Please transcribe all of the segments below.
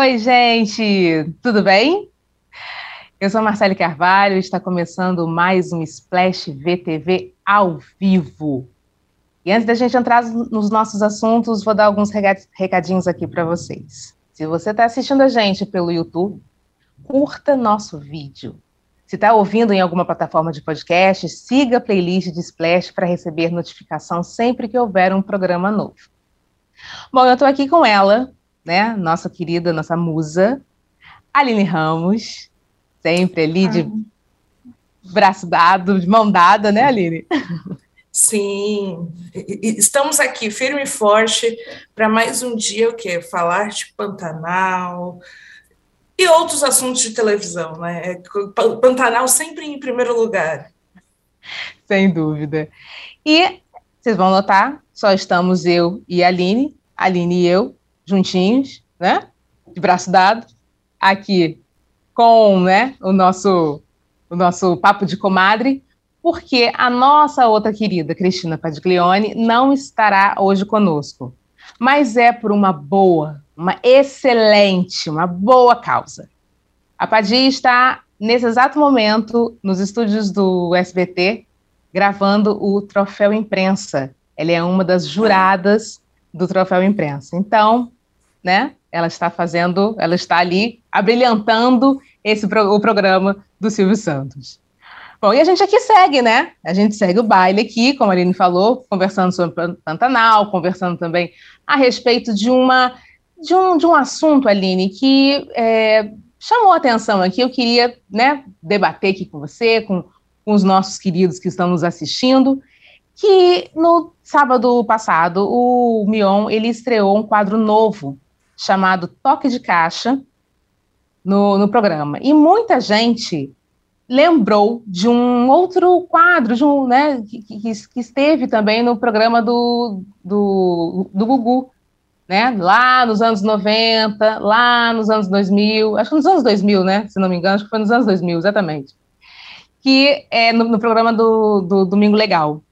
Oi, gente, tudo bem? Eu sou Marcele Carvalho e está começando mais um Splash VTV ao vivo. E antes da gente entrar nos nossos assuntos, vou dar alguns recadinhos aqui para vocês. Se você está assistindo a gente pelo YouTube, curta nosso vídeo. Se está ouvindo em alguma plataforma de podcast, siga a playlist de Splash para receber notificação sempre que houver um programa novo. Bom, eu estou aqui com ela, né? Nossa querida, nossa musa, Aline Ramos, sempre ali de braço dado, de mão dada, né, Aline? Sim, estamos aqui firme e forte para mais um dia o quê? Falar de Pantanal e outros assuntos de televisão, né? É, Pantanal sempre em primeiro lugar. Sem dúvida. E vocês vão notar, só estamos eu e a Aline, Aline e eu, juntinhos, né? De braço dado, aqui com né, o, nosso, o nosso papo de comadre, porque a nossa outra querida Cristina Padiglione não estará hoje conosco, mas é por uma boa, uma excelente, uma boa causa. A Padia está, nesse exato momento, nos estúdios do SBT, gravando o Troféu Imprensa. Ela é uma das juradas do Troféu Imprensa. Então, né, ela está fazendo, ela está ali abrilhantando esse o programa do Silvio Santos. Bom, e a gente aqui segue, né? A gente segue o baile aqui, como a Aline falou, conversando sobre Pantanal, conversando também a respeito de uma de um, de um assunto, Aline, que é, chamou a atenção aqui. Eu queria né, debater aqui com você, com, com os nossos queridos que estão nos assistindo, que no sábado passado o Mion ele estreou um quadro novo chamado Toque de Caixa, no, no programa. E muita gente lembrou de um outro quadro, de um, né, que, que, que, esteve também no programa do, do, do Gugu, né, lá nos anos 90, lá nos anos 2000, acho que nos anos 2000, né, se não me engano, acho que foi nos anos 2000, exatamente, que é no, no programa do, do Domingo Legal.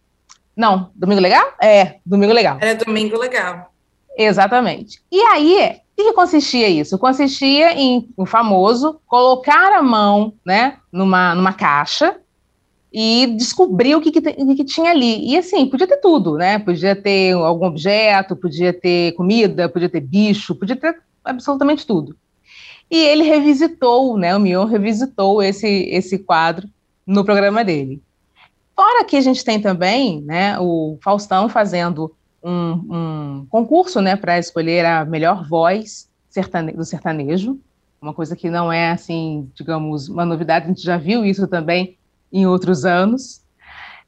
Não, Domingo Legal? É, Domingo Legal. É Domingo Legal. Exatamente. E aí, o que, consistia isso? Consistia em o famoso colocar a mão né, numa, numa caixa e descobrir o que, que, que, tinha ali. E assim, podia ter tudo, né? Podia ter algum objeto, podia ter comida, podia ter bicho, podia ter absolutamente tudo. E ele revisitou, né? O Mion revisitou esse, esse quadro no programa dele. Fora que a gente tem também, né, o Faustão fazendo um, um concurso né, para escolher a melhor voz sertane do sertanejo, uma coisa que não é, assim, digamos, uma novidade, a gente já viu isso também em outros anos.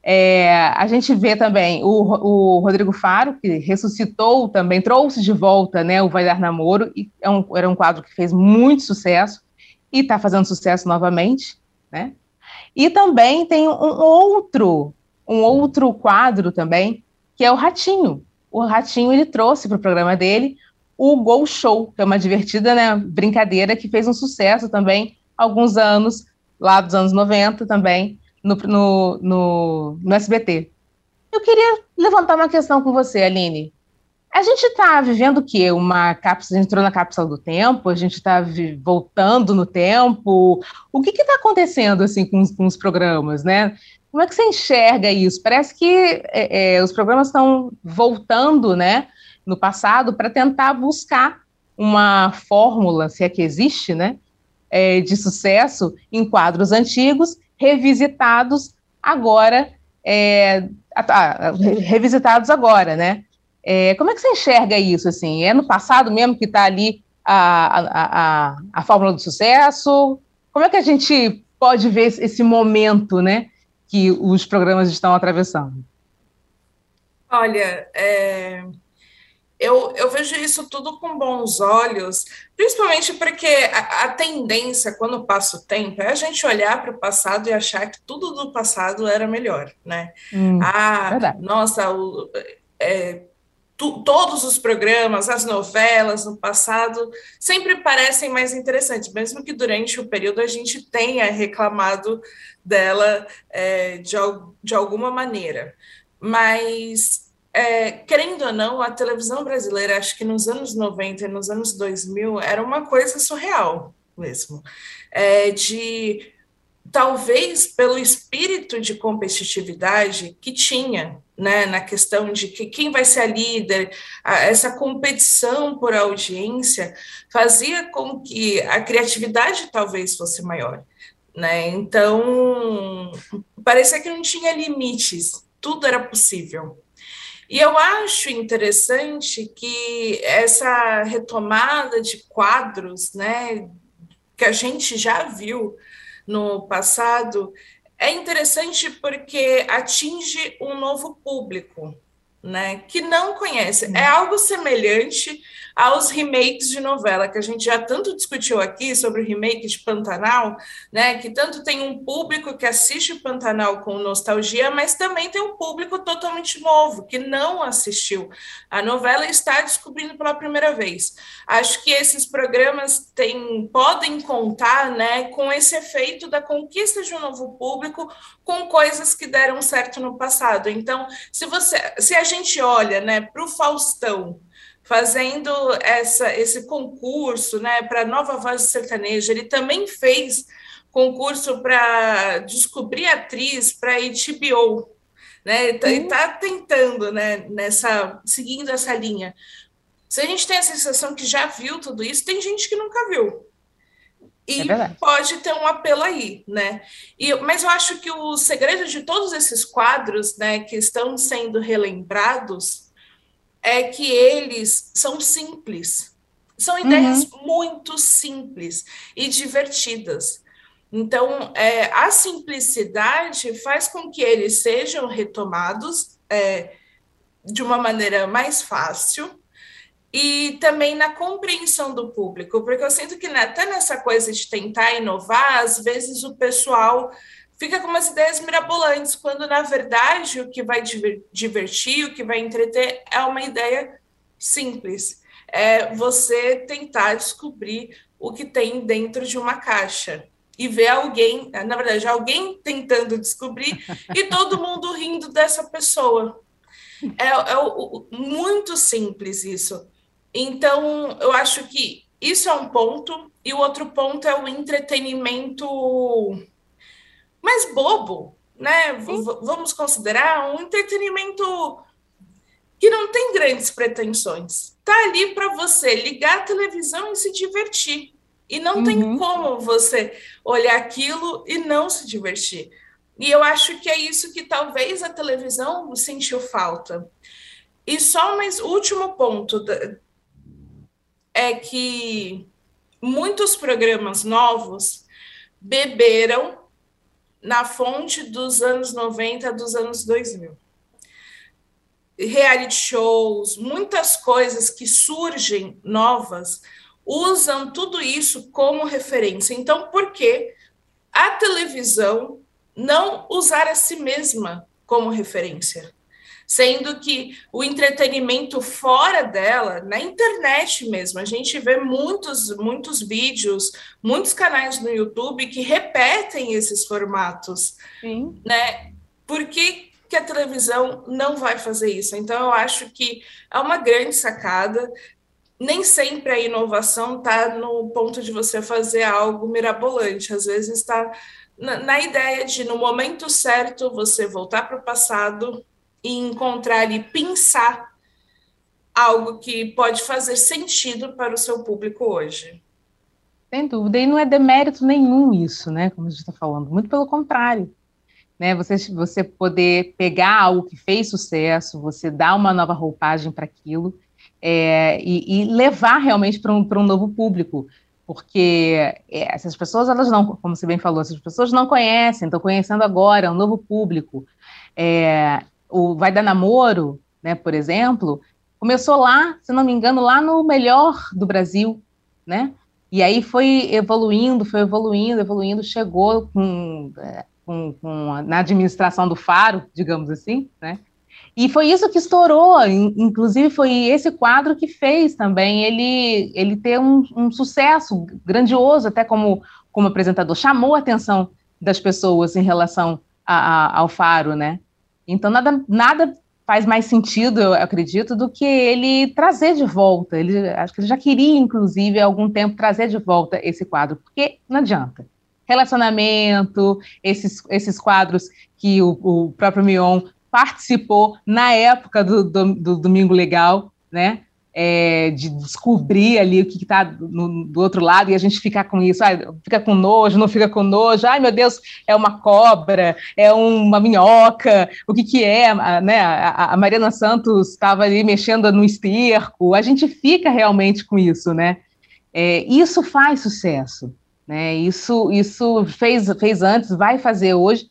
É, a gente vê também o, o, Rodrigo Faro, que ressuscitou também, trouxe de volta né, o Vai Dar Namoro, e é um, era um quadro que fez muito sucesso e está fazendo sucesso novamente. Né? E também tem um outro, um outro quadro também, que é o Ratinho, o Ratinho ele trouxe para o programa dele o Gol Show, que é uma divertida né, brincadeira que fez um sucesso também alguns anos, lá dos anos 90 também, no, no, no, no SBT. Eu queria levantar uma questão com você, Aline. A gente está vivendo o quê? Uma cápsula, a gente entrou na cápsula do tempo, a gente está voltando no tempo. O que está acontecendo assim com, com, os programas, né? Como é que você enxerga isso? Parece que é, é, os programas estão voltando, né, no passado, para tentar buscar uma fórmula, se é que existe, né, é, de sucesso em quadros antigos, revisitados agora, é, revisitados agora, né? É, como é que você enxerga isso? Assim, é no passado mesmo que está ali a, a, a, a fórmula do sucesso? Como é que a gente pode ver esse momento, né? Que os programas estão atravessando? Olha, é, eu, eu vejo isso tudo com bons olhos, principalmente porque a, a tendência, quando passa o tempo, é a gente olhar para o passado e achar que tudo do passado era melhor, né? Hum, ah, verdade. nossa, o, é, tu, todos os programas, as novelas no passado sempre parecem mais interessantes, mesmo que durante o período a gente tenha reclamado dela é, de, de alguma maneira. Mas é, querendo ou não, a televisão brasileira, acho que nos anos 90 e nos anos 2000, era uma coisa surreal mesmo. É, de talvez pelo espírito de competitividade que tinha, né, na questão de que quem vai ser a líder, a, essa competição por audiência fazia com que a criatividade talvez fosse maior, né? Então, parecia que não tinha limites, tudo era possível. E eu acho interessante que essa retomada de quadros, né, que a gente já viu no passado, é interessante porque atinge um novo público, né, que não conhece. É algo semelhante aos remakes de novela, que a gente já tanto discutiu aqui sobre o remake de Pantanal, né? Que tanto tem um público que assiste Pantanal com nostalgia, mas também tem um público totalmente novo, que não assistiu a novela está descobrindo pela primeira vez. Acho que esses programas têm, podem contar né, com esse efeito da conquista de um novo público com coisas que deram certo no passado. Então, se você se a gente olha né, para o Faustão, fazendo essa, esse concurso né, para Nova Voz Sertaneja. Ele também fez concurso para descobrir atriz para HBO. Né, e está uhum. tentando, né, nessa, seguindo essa linha. Se a gente tem a sensação que já viu tudo isso, tem gente que nunca viu. E é pode ter um apelo aí, né? E, mas eu acho que o segredo de todos esses quadros, né, que estão sendo relembrados, é que eles são simples. São ideias uhum. muito simples e divertidas. Então, é, a simplicidade faz com que eles sejam retomados é, de uma maneira mais fácil e também na compreensão do público, porque eu sinto que até nessa coisa de tentar inovar, às vezes o pessoal fica com umas ideias mirabolantes, quando na verdade o que vai divertir, o que vai entreter é uma ideia simples. É você tentar descobrir o que tem dentro de uma caixa e ver alguém, na verdade, alguém tentando descobrir e todo mundo rindo dessa pessoa. É, é muito simples isso. Então, eu acho que isso é um ponto, e o outro ponto é o entretenimento mais bobo, né? vamos considerar um entretenimento que não tem grandes pretensões. Tá ali para você ligar a televisão e se divertir. E não uhum. tem como você olhar aquilo e não se divertir. E eu acho que é isso que talvez a televisão sentiu falta. E só mais último ponto é que muitos programas novos beberam na fonte dos anos 90, dos anos 2000. Reality shows, muitas coisas que surgem novas, usam tudo isso como referência. Então, por que a televisão não usar a si mesma como referência? Sendo que o entretenimento fora dela, na internet mesmo, a gente vê muitos, muitos vídeos, muitos canais no YouTube que repetem esses formatos, Sim. né? Por que, que a televisão não vai fazer isso? Então, eu acho que é uma grande sacada. Nem sempre a inovação está no ponto de você fazer algo mirabolante, às vezes está na, na ideia de, no momento certo, você voltar para o passado e encontrar ali, pensar algo que pode fazer sentido para o seu público hoje. Sem dúvida, e não é demérito nenhum isso, né? Como a gente está falando, muito pelo contrário. Né, você, você poder pegar algo que fez sucesso, você dar uma nova roupagem para aquilo é, e, e, levar realmente para um, um novo público, porque é, essas pessoas, elas não, como você bem falou, essas pessoas não conhecem, estão conhecendo agora, é um novo público. É, o Vai Dar Namoro, né, por exemplo, começou lá, se não me engano, lá no melhor do Brasil, né? E aí foi evoluindo, foi evoluindo, evoluindo, chegou com, é, com, com, na administração do Faro, digamos assim, né? E foi isso que estourou, inclusive foi esse quadro que fez também ele, ele ter um, um sucesso grandioso, até como, como apresentador, chamou a atenção das pessoas em relação a, a, ao Faro, né? Então, nada, nada faz mais sentido, eu acredito, do que ele trazer de volta. Ele, acho que ele já queria, inclusive, há algum tempo trazer de volta esse quadro, porque não adianta. Relacionamento, esses, esses quadros que o, o próprio Mion participou na época do, do, do Domingo Legal, né? É, de descobrir ali o que está do, outro lado e a gente ficar com isso, fica com nojo, não fica com nojo, ai meu Deus, é uma cobra, é uma minhoca, o que que é, né? A, a Mariana Santos estava ali mexendo no esterco, a gente fica realmente com isso, né? É, isso faz sucesso, né? Isso, isso fez, fez antes, vai fazer hoje,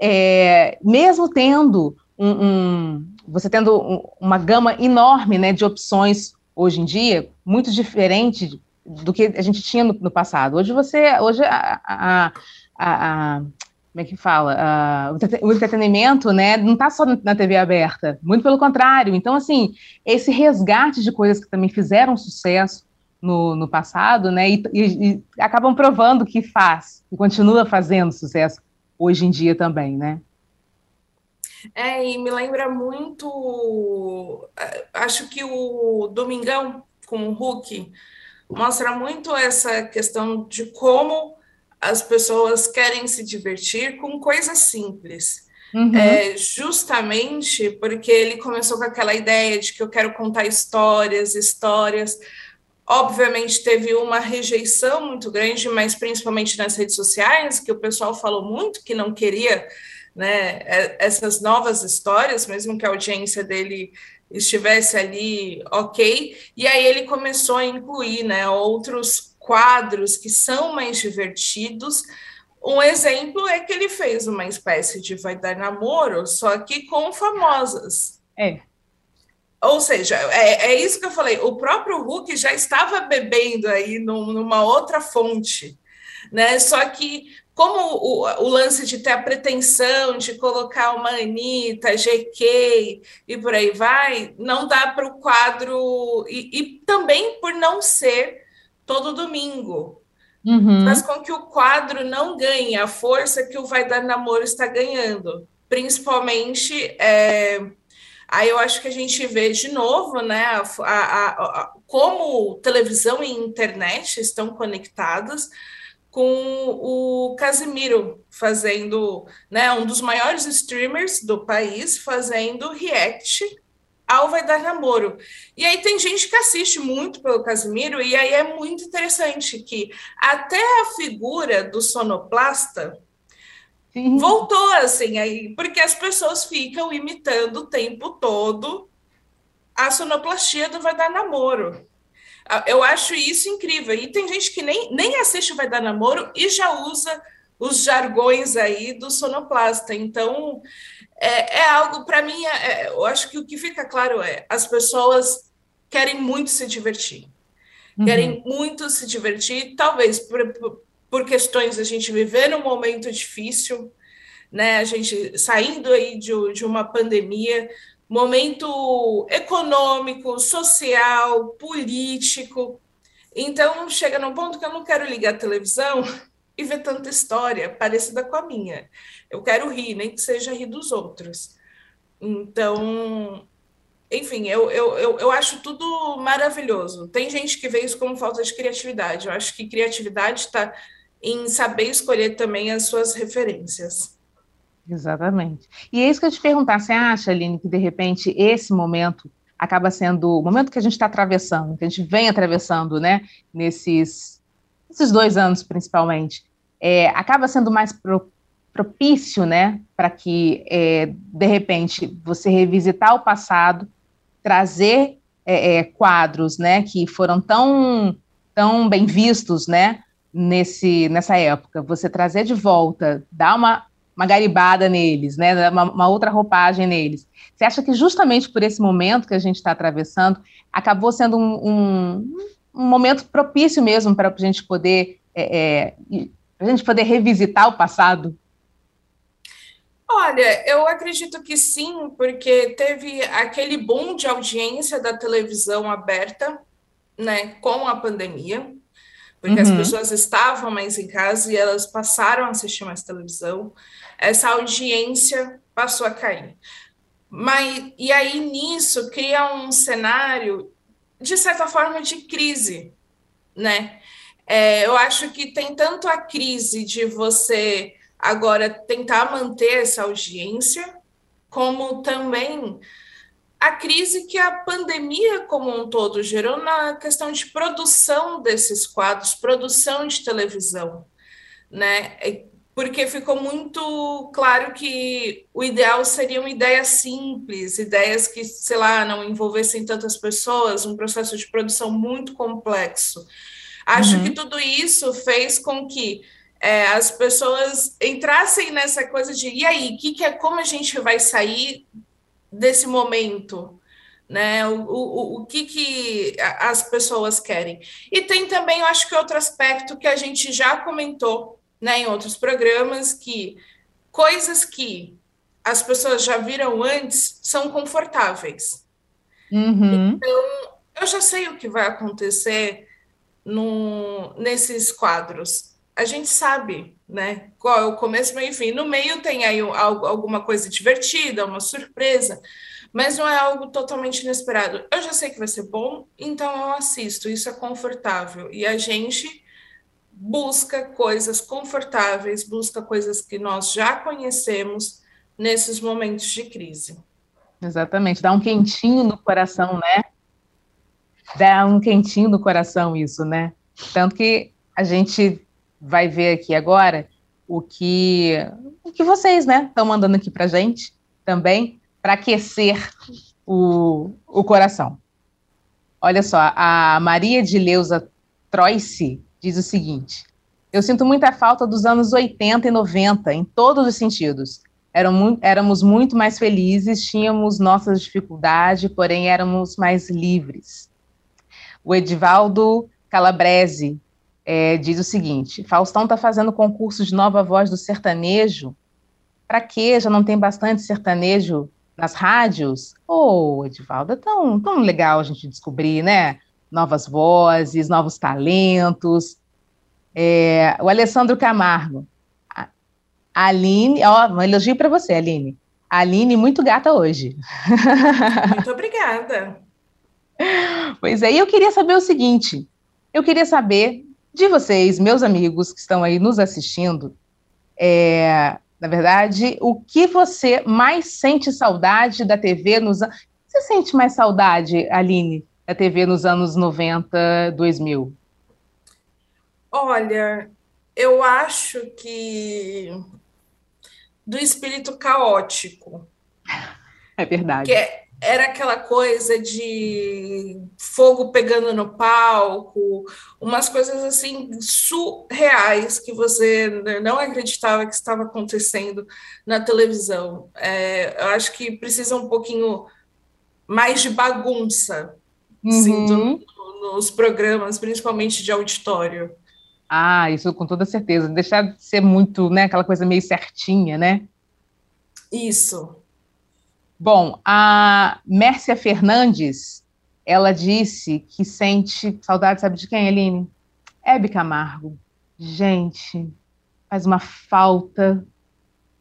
é, mesmo tendo um, um você tendo uma gama enorme né, de opções hoje em dia, muito diferente do que a gente tinha no, no passado. Hoje você, hoje a, a, a, a como é que fala? Uh, o entretenimento, né, não está só na TV aberta, muito pelo contrário. Então, assim, esse resgate de coisas que também fizeram sucesso no, no passado, né, e, e, e acabam provando que faz, e continua fazendo sucesso hoje em dia também, né? É, e me lembra muito. É, acho que o Domingão com o Hulk mostra muito essa questão de como as pessoas querem se divertir com coisas simples. Uhum. É, justamente porque ele começou com aquela ideia de que eu quero contar histórias, histórias. Obviamente teve uma rejeição muito grande, mas principalmente nas redes sociais, que o pessoal falou muito que não queria né, é, essas novas histórias, mesmo que a audiência dele estivesse ali ok, e aí ele começou a incluir né, outros quadros que são mais divertidos. Um exemplo é que ele fez uma espécie de Vai Dar Namoro, só que com famosas. É. Ou seja, é, é isso que eu falei, o próprio Hulk já estava bebendo aí num, numa outra fonte, né? Só que como o, o, lance de ter a pretensão de colocar uma Anitta, GK e por aí vai, não dá para o quadro, e, e, também por não ser todo domingo. Uhum. Faz com que o quadro não ganhe a força que o Vai Dar Namoro está ganhando. Principalmente, é, aí eu acho que a gente vê de novo, né, a, a, a, como televisão e internet estão conectadas, com o Casimiro fazendo, né, um dos maiores streamers do país, fazendo react ao Vai Dar Namoro. E aí tem gente que assiste muito pelo Casimiro, e aí é muito interessante que até a figura do sonoplasta Sim. voltou assim aí, porque as pessoas ficam imitando o tempo todo a sonoplastia do Vai Dar Namoro. Eu acho isso incrível. E tem gente que nem, nem assiste Vai Dar Namoro e já usa os jargões aí do sonoplasta. Então, é, é algo, para mim, é, é, eu acho que o que fica claro é as pessoas querem muito se divertir. Uhum. Querem muito se divertir, talvez por, por questões a gente viver num momento difícil, né? A gente saindo aí de, de uma pandemia, momento econômico, social, político. Então, chega num ponto que eu não quero ligar a televisão e ver tanta história parecida com a minha. Eu quero rir, nem que seja rir dos outros. Então, enfim, eu, eu, eu, eu acho tudo maravilhoso. Tem gente que vê isso como falta de criatividade. Eu acho que criatividade está em saber escolher também as suas referências. Exatamente. E é isso que eu te perguntar, você acha, Aline, que de repente esse momento acaba sendo o momento que a gente está atravessando, que a gente vem atravessando, né, nesses, nesses dois anos principalmente, é, acaba sendo mais pro, propício, né, para que, é, de repente, você revisitar o passado, trazer é, é quadros, né, que foram tão, tão bem vistos, né, nesse, nessa época, você trazer de volta, dar uma uma garibada neles, né, uma, uma, outra roupagem neles. Você acha que justamente por esse momento que a gente está atravessando, acabou sendo um, um, um momento propício mesmo para a gente poder é, é, a gente poder revisitar o passado? Olha, eu acredito que sim, porque teve aquele boom de audiência da televisão aberta, né, com a pandemia porque uhum. as pessoas estavam mais em casa e elas passaram a assistir mais televisão, essa audiência passou a cair. Mas, e aí, nisso, cria um cenário, de certa forma, de crise, né? É, eu acho que tem tanto a crise de você agora tentar manter essa audiência, como também a crise que a pandemia como um todo gerou na questão de produção desses quadros, produção de televisão, né? Porque ficou muito claro que o ideal seriam ideias simples, ideias que, sei lá, não envolvessem tantas pessoas, um processo de produção muito complexo. Acho uhum. que tudo isso fez com que é, as pessoas entrassem nessa coisa de e aí, que, que é como a gente vai sair desse momento? Né, o, o, o que, que as pessoas querem. E tem também, eu acho que outro aspecto que a gente já comentou né, em outros programas que coisas que as pessoas já viram antes são confortáveis. Uhum. Então, eu já sei o que vai acontecer no, nesses quadros. A gente sabe, né? Qual é o começo, meio e fim. No meio tem aí algo, alguma coisa divertida, uma surpresa, mas não é algo totalmente inesperado. Eu já sei que vai ser bom, então eu assisto. Isso é confortável. E a gente busca coisas confortáveis, busca coisas que nós já conhecemos nesses momentos de crise. Exatamente, dá um quentinho no coração, né? Dá um quentinho no coração isso, né? Tanto que a gente vai ver aqui agora o que, o que vocês, né, estão mandando aqui para gente também, para aquecer o, o coração. Olha só, a Maria de Leusa Troice diz o seguinte: Eu sinto muita falta dos anos 80 e 90, em todos os sentidos. éramos muito mais felizes, tínhamos nossas dificuldades, porém éramos mais livres. O Edivaldo Calabrese é, diz o seguinte: Faustão está fazendo concurso de nova voz do sertanejo. Para quê? Já não tem bastante sertanejo nas rádios? Ô, oh, Edivaldo, é tão, tão legal a gente descobrir, né? Novas vozes, novos talentos. É, o Alessandro Camargo. A Aline, ó, um elogio para você, Aline. A Aline, muito gata hoje. Muito obrigada. Pois é, e eu queria saber o seguinte: eu queria saber de vocês, meus amigos que estão aí nos assistindo, é, na verdade, o que você mais sente saudade da TV nos Você sente mais saudade, Aline, da TV nos anos 90, 2000? Olha, eu acho que do espírito caótico. É verdade. Que é, era aquela coisa de fogo pegando no palco, umas coisas assim surreais que você não acreditava que estava acontecendo na televisão. É, eu acho que precisa um pouquinho mais de bagunça uhum. sinto nos programas, principalmente de auditório. Ah, isso com toda certeza. Deixar de ser muito, né, aquela coisa meio certinha, né? Isso. Bom, a Mércia Fernandes, ela disse que sente saudade, sabe de quem, Eline? Hebe Camargo. Gente, faz uma falta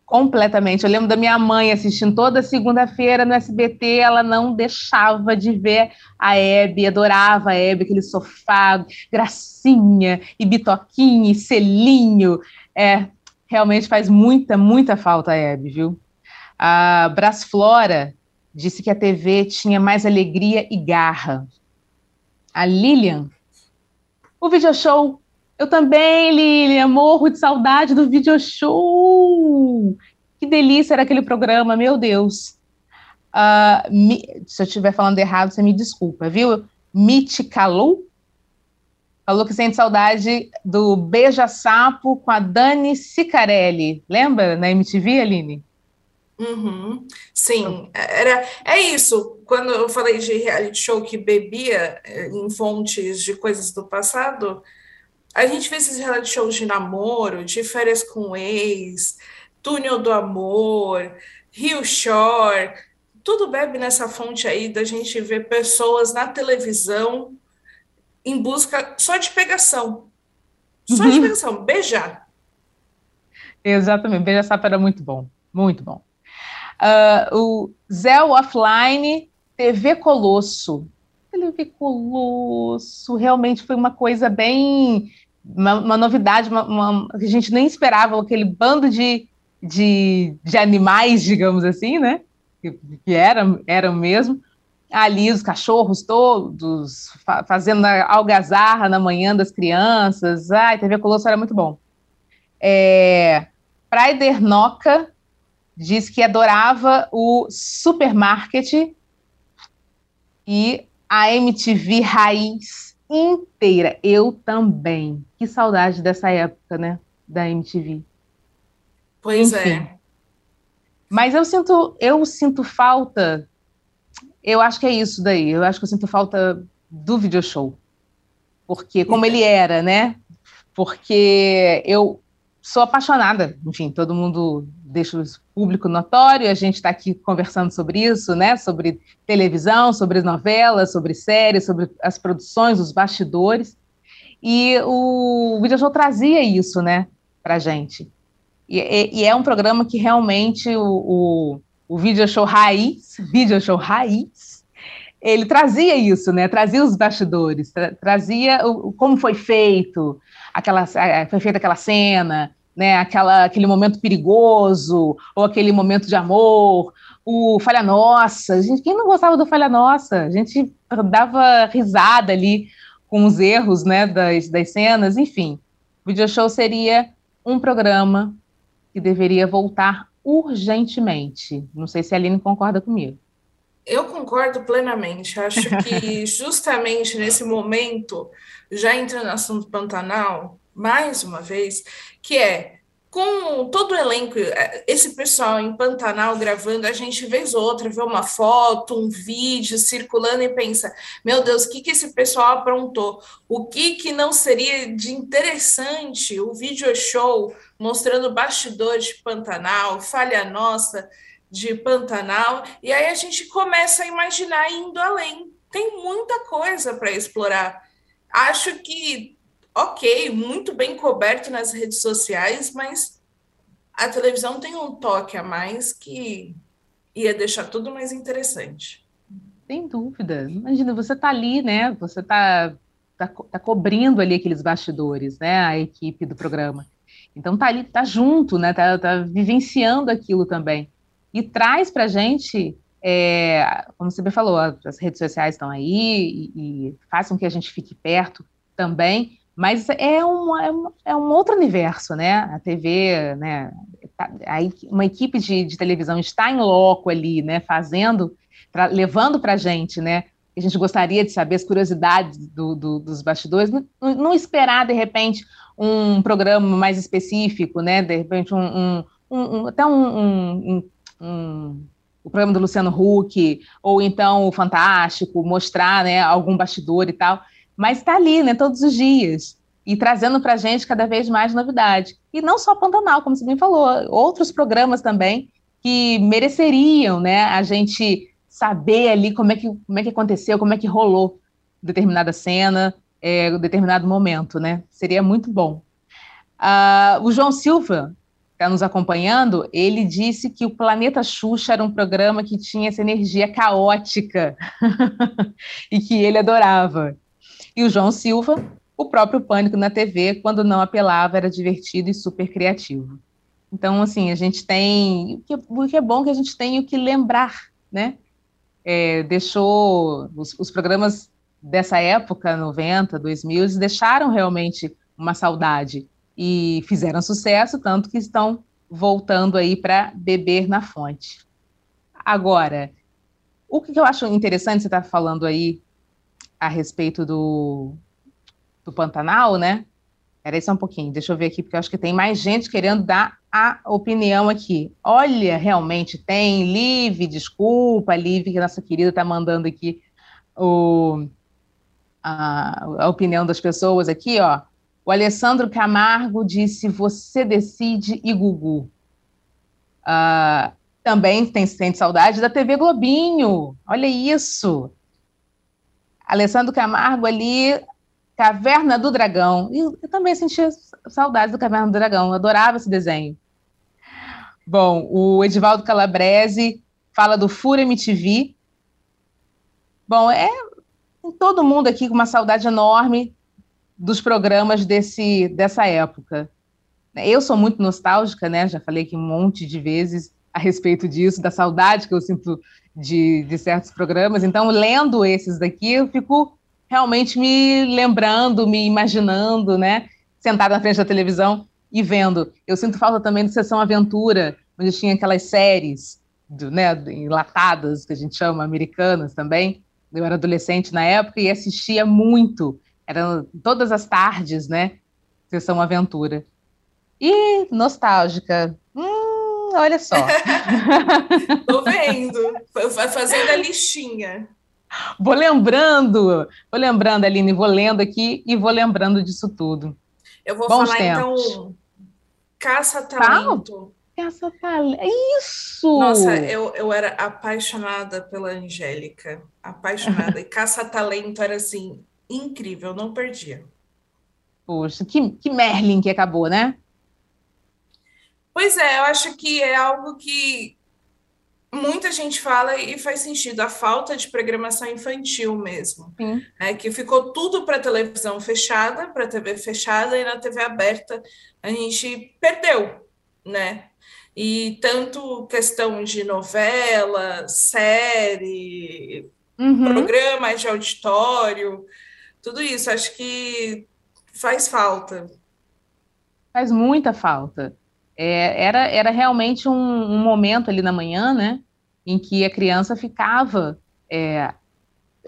Completamente. Eu lembro da minha mãe assistindo toda segunda-feira no SBT, ela não deixava de ver a Hebe, adorava a Hebe, aquele sofá, gracinha, e bitoquinha, e selinho. É, realmente faz muita, muita falta a Hebe, viu? A Brasflora disse que a TV tinha mais alegria e garra. A Lilian, o video show eu também, Lilian, morro de saudade do video show. Que delícia era aquele programa, meu Deus. Uh, me, se eu estiver falando errado, você me desculpa, viu? Mitch Kalu falou que sente saudade do Beija Sapo com a Dani Sicarelli. Lembra na MTV, Aline? Uhum. Sim, era, é isso. Quando eu falei de reality show que bebia eh, em fontes de coisas do passado, a gente vê esses reality shows de namoro, de férias com ex, túnel do amor, Rio Shore, tudo bebe nessa fonte aí da gente ver pessoas na televisão em busca só de pegação. Só uhum. de pegação, beijar. Exatamente, beijar sapo era muito bom, muito bom. Uh, o Zé Offline, TV Colosso. TV Colosso realmente foi uma coisa bem. Uma, uma novidade, uma, uma, a gente nem esperava aquele bando de, de, de animais, digamos assim, né? Que, que eram, mesmo. Ali os cachorros todos fa fazendo algazarra na manhã das crianças. Ai, TV Colosso era muito bom. É, Praider Noca diz que adorava o supermarket e a MTV raiz inteira. Eu também. Que saudade dessa época, né? Da MTV. Pois é. Enfim. é. Mas eu sinto, eu sinto falta. Eu acho que é isso daí. Eu acho que eu sinto falta do video show. Porque como ele era, né? Porque eu sou apaixonada, enfim, todo mundo deixa o público notório, a gente está aqui conversando sobre isso, né? Sobre televisão, sobre novelas, sobre séries, sobre as produções, os bastidores. E o Video Show trazia isso, né, pra gente. E, e, e é um programa que realmente o, o, o Video Show Raiz, Video Show Raiz, ele trazia isso, né? Trazia os bastidores, tra trazia o, como foi feito, aquela, foi feita aquela cena, né, aquela, aquele momento perigoso, ou aquele momento de amor, o Falha Nossa. Gente, quem não gostava do Falha Nossa? A gente dava risada ali com os erros né, das, das cenas, enfim. O video show seria um programa que deveria voltar urgentemente. Não sei se a Aline concorda comigo. Eu concordo plenamente. Acho que justamente nesse momento, já entrando no assunto Pantanal, mais uma vez, que é com todo o elenco, é, esse pessoal em Pantanal gravando, a gente vez ou outra vê uma foto, um vídeo circulando e pensa: meu Deus, o que, que esse pessoal aprontou? O que, que não seria de interessante o vídeo show mostrando bastidores de Pantanal, falha nossa de Pantanal? E aí a gente começa a imaginar indo além. Tem muita coisa para explorar. Acho que ok, muito bem coberto nas redes sociais, mas a televisão tem um toque a mais que ia deixar tudo mais interessante. Sem dúvida. Imagina, você está ali, né? Você está tá, tá cobrindo ali aqueles bastidores, né? A equipe do programa. Então tá ali, tá junto, né? Tá, tá vivenciando aquilo também. E traz para a gente, é, como você bem falou, as redes sociais estão aí e, e que a gente fique perto também, mas é um, é um, é um outro universo, né? A TV, né? Tá, uma equipe de, de televisão está em loco ali, né? Fazendo, pra, levando para a gente, né? A gente gostaria de saber as curiosidades do, do, dos bastidores, não, não, esperar, de repente, um programa mais específico, né? De repente, um, um, um até um, o programa do Luciano Huck, ou então o Fantástico, mostrar né, algum bastidor e tal mas está ali, né, todos os dias, e trazendo para a gente cada vez mais novidade. E não só Pantanal, como você bem falou, outros programas também que mereceriam, né, a gente saber ali como é que, como é que aconteceu, como é que rolou determinada cena, é, determinado momento, né? Seria muito bom. Uh, o João Silva, está nos acompanhando, ele disse que o Planeta Xuxa era um programa que tinha essa energia caótica e que ele adorava. E o João Silva, o próprio Pânico na TV, quando não apelava, era divertido e super criativo. Então, assim, a gente tem. O que é bom que a gente tem o que lembrar, né? É, deixou. Os, os, programas dessa época, 90, 2000, deixaram realmente uma saudade e fizeram sucesso, tanto que estão voltando aí para beber na fonte. Agora, o que eu acho interessante, você está falando aí a respeito do, do Pantanal, né? Era só um pouquinho, deixa eu ver aqui, porque eu acho que tem mais gente querendo dar a opinião aqui. Olha, realmente tem. Live, desculpa, Live, que nossa querida está mandando aqui o, a, a opinião das pessoas aqui, ó. O Alessandro Camargo disse: Você decide e Gugu. Uh, também tem, sente saudade da TV Globinho. Olha isso. Alessandro Camargo ali, Caverna do Dragão. E eu também sentia saudade do Caverna do Dragão, eu adorava esse desenho. Bom, o Edivaldo Calabrese, fala do Fura MTV. Bom, é todo mundo aqui com uma saudade enorme dos programas desse, dessa época. Eu sou muito nostálgica, né? Já falei aqui um monte de vezes a respeito disso, da saudade que eu sinto de, de certos programas. Então, lendo esses daqui, eu fico realmente me lembrando, me imaginando, né? Sentada na frente da televisão e vendo. Eu sinto falta também de Sessão Aventura, onde tinha aquelas séries do, né, enlatadas, que a gente chama, americanas também. Eu era adolescente na época e assistia muito. Eram todas as tardes, né? Sessão Aventura. E nostálgica. Olha só. Tô vendo. Fazendo a listinha. Vou lembrando, vou lembrando, Aline, vou lendo aqui e vou lembrando disso tudo. Eu vou Bons falar tempos. então caça-talento. Caça-talento. Isso! Nossa, eu, eu era apaixonada pela Angélica. Apaixonada. e caça-talento era assim, incrível, não perdia. Poxa, que, que Merlin que acabou, né? Pois é, eu acho que é algo que muita gente fala e faz sentido, a falta de programação infantil mesmo. Sim. É que ficou tudo para televisão fechada, para TV fechada, e na TV aberta a gente perdeu, né? E tanto questão de novela, série, uhum. programa de auditório, tudo isso, acho que faz falta. Faz muita falta. É, era, era realmente um, um, momento ali na manhã, né, em que a criança ficava, é,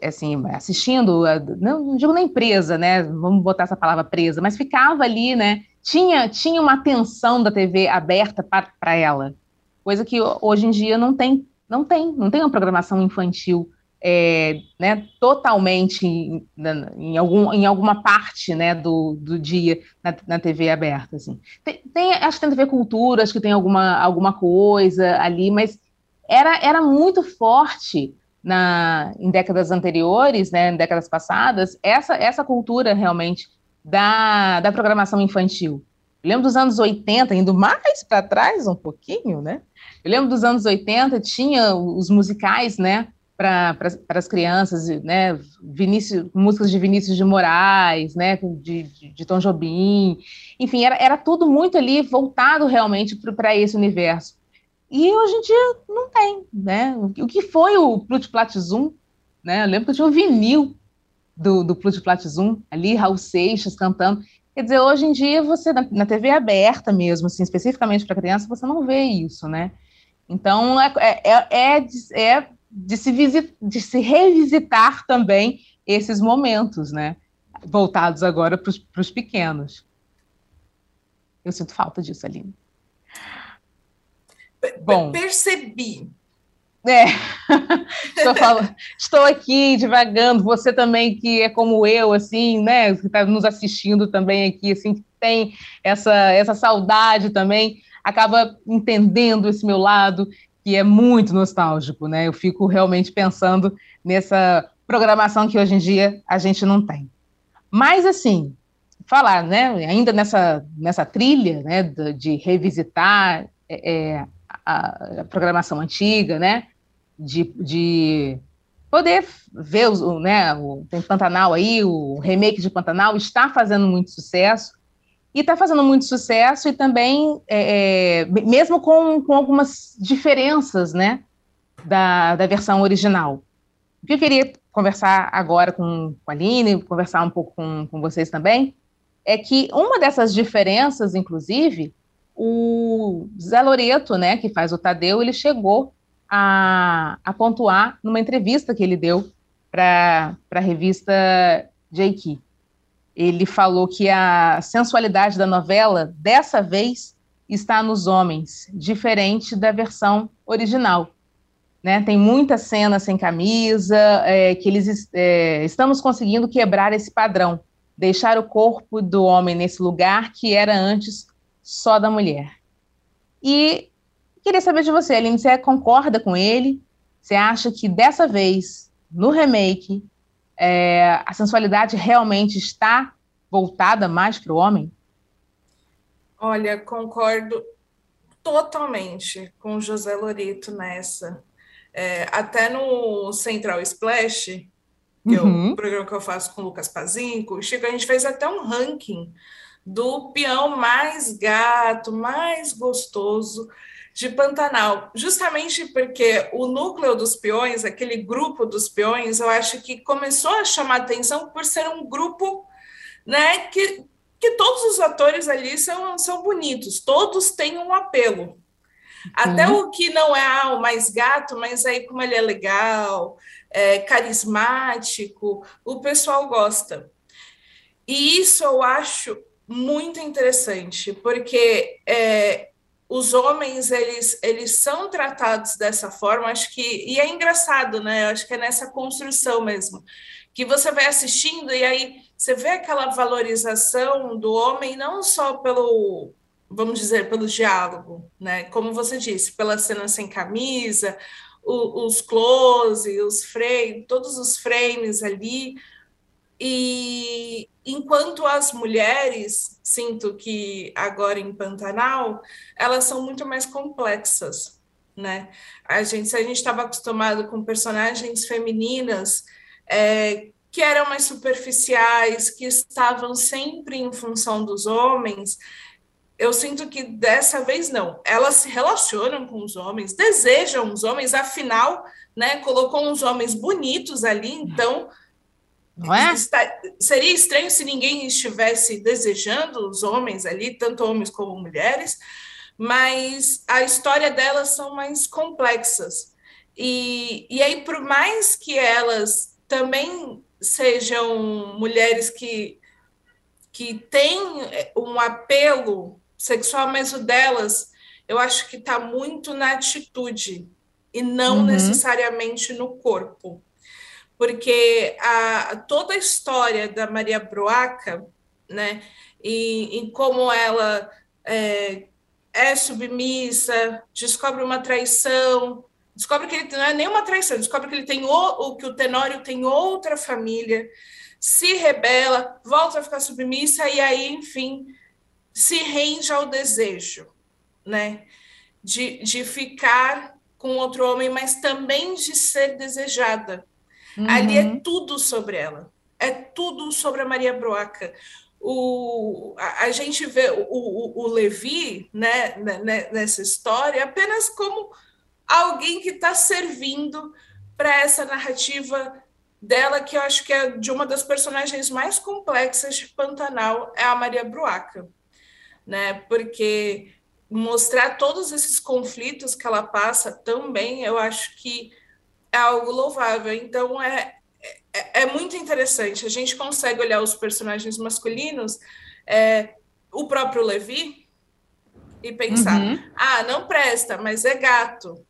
assim, assistindo, não, não, digo nem presa, né, vamos botar essa palavra presa, mas ficava ali, né, tinha, tinha uma atenção da TV aberta para ela, coisa que hoje em dia não tem, não tem, não tem uma programação infantil é, né, totalmente em, em, algum, em alguma parte né, do, do dia na, na TV aberta. Assim. Tem, tem, acho que tem TV Cultura, acho que tem alguma, alguma coisa ali, mas era, era muito forte na, em décadas anteriores, né, em décadas passadas, essa, essa cultura realmente da, da programação infantil. Eu lembro dos anos 80, indo mais para trás um pouquinho, né? Eu lembro dos anos 80, tinha os musicais, né? Para as crianças, né, Vinícius, músicas de Vinícius de Moraes, né, de, de, de Tom Jobim, enfim, era, era tudo muito ali voltado realmente para esse universo. E hoje em dia não tem, né? O que foi o Plut Plat Zoom, né? Eu lembro que eu tinha o vinil do, do Plut Plat Zoom, ali, Raul Seixas cantando. Quer dizer, hoje em dia, você, na, na TV aberta mesmo, assim, especificamente para criança, você não vê isso, né? Então, é, é, é, é de se, de se revisitar também esses momentos, né? Voltados agora para os pequenos. Eu sinto falta disso, Aline. Bom, percebi. É, estou, falando, estou aqui divagando. Você também que é como eu, assim, né? Que está nos assistindo também aqui, assim, que tem essa essa saudade também, acaba entendendo esse meu lado que é muito nostálgico, né? Eu fico realmente pensando nessa programação que hoje em dia a gente não tem. Mas, assim, falar, né, ainda nessa, nessa trilha, né, de, de revisitar é, é, a, a, programação antiga, né, de, de poder ver, o, né, o, tem Pantanal aí, o remake de Pantanal está fazendo muito sucesso, e está fazendo muito sucesso e também, é, é, mesmo com, com algumas diferenças, né, da, da versão original. O que eu queria conversar agora com, com a Aline, conversar um pouco com, com vocês também, é que uma dessas diferenças, inclusive, o Zé Loreto, né, que faz o Tadeu, ele chegou a, a pontuar numa entrevista que ele deu para a revista J.K ele falou que a sensualidade da novela, dessa vez, está nos homens, diferente da versão original. Né? Tem muita cena sem camisa, é, que eles é, estamos conseguindo quebrar esse padrão, deixar o corpo do homem nesse lugar que era antes só da mulher. E queria saber de você, Aline, você concorda com ele? Você acha que dessa vez, no remake, é, a sensualidade realmente está voltada mais para o homem? Olha, concordo totalmente com José Lorito nessa. É, até no Central Splash, que é uhum. é o programa que eu faço com o Lucas Pazinco, Chico, a gente fez até um ranking do peão mais gato, mais gostoso de Pantanal, justamente porque o núcleo dos peões, aquele grupo dos peões, eu acho que começou a chamar atenção por ser um grupo, né, que, que todos os atores ali são, são bonitos, todos têm um apelo. Até uhum. o que não é ah, o mais gato, mas aí como ele é legal, é, carismático, o pessoal gosta. E isso eu acho muito interessante, porque é, os homens eles, eles são tratados dessa forma, acho que e é engraçado, né? Acho que é nessa construção mesmo que você vai assistindo e aí você vê aquela valorização do homem não só pelo vamos dizer pelo diálogo, né? Como você disse, pela cena sem camisa, o, os close, os frames, todos os frames ali, e enquanto as mulheres, sinto que agora em Pantanal, elas são muito mais complexas, né? A gente, se a gente estava acostumado com personagens femininas é, que eram mais superficiais, que estavam sempre em função dos homens, eu sinto que dessa vez não. Elas se relacionam com os homens, desejam os homens, afinal, né, colocou uns homens bonitos ali, então não é? Está, seria estranho se ninguém estivesse desejando os homens ali, tanto homens como mulheres, mas a história delas são mais complexas. E, e aí, por mais que elas também sejam mulheres que, que têm um apelo sexual, mas o delas, eu acho que está muito na atitude e não uhum. necessariamente no corpo porque a, toda a história da Maria Broaca, né, e, e como ela é, é, submissa, descobre uma traição, descobre que ele não é nenhuma traição, descobre que ele tem o, o que o Tenório tem outra família, se rebela, volta a ficar submissa e aí, enfim, se rende ao desejo, né, de, de ficar com outro homem, mas também de ser desejada. Uhum. Ali é uhum. tudo sobre ela. É tudo sobre a Maria Broaca. O, a, a gente vê o, o, o Levi né, né, né, nessa história apenas como alguém que está servindo para essa narrativa dela, que eu acho que é de uma das personagens mais complexas de Pantanal, é a Maria Bruaca, né? Porque mostrar todos esses conflitos que ela passa também, eu acho que é algo louvável. Então é, é, é, muito interessante. A gente consegue olhar os personagens masculinos, é, o próprio Levi, e pensar: uhum. ah, não presta, mas é gato.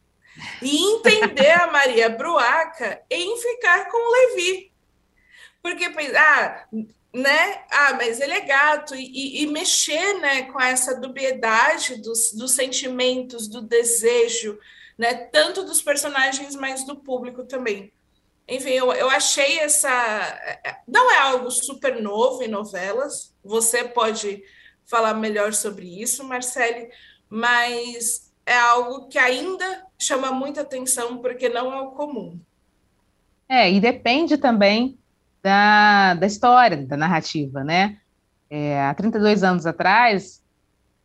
E entender a Maria Bruaca em ficar com o Levi. Porque, ah, né? Ah, mas ele é gato. E, e, e mexer né, com essa dubiedade dos, dos sentimentos, do desejo, né? Tanto dos personagens, mas do público também. Enfim, eu, eu achei essa. Não é algo super novo em novelas, você pode falar melhor sobre isso, Marcele, mas é algo que ainda chama muita atenção porque não é o comum. É, e depende também da, da história, da narrativa, né? É, há 32 anos atrás,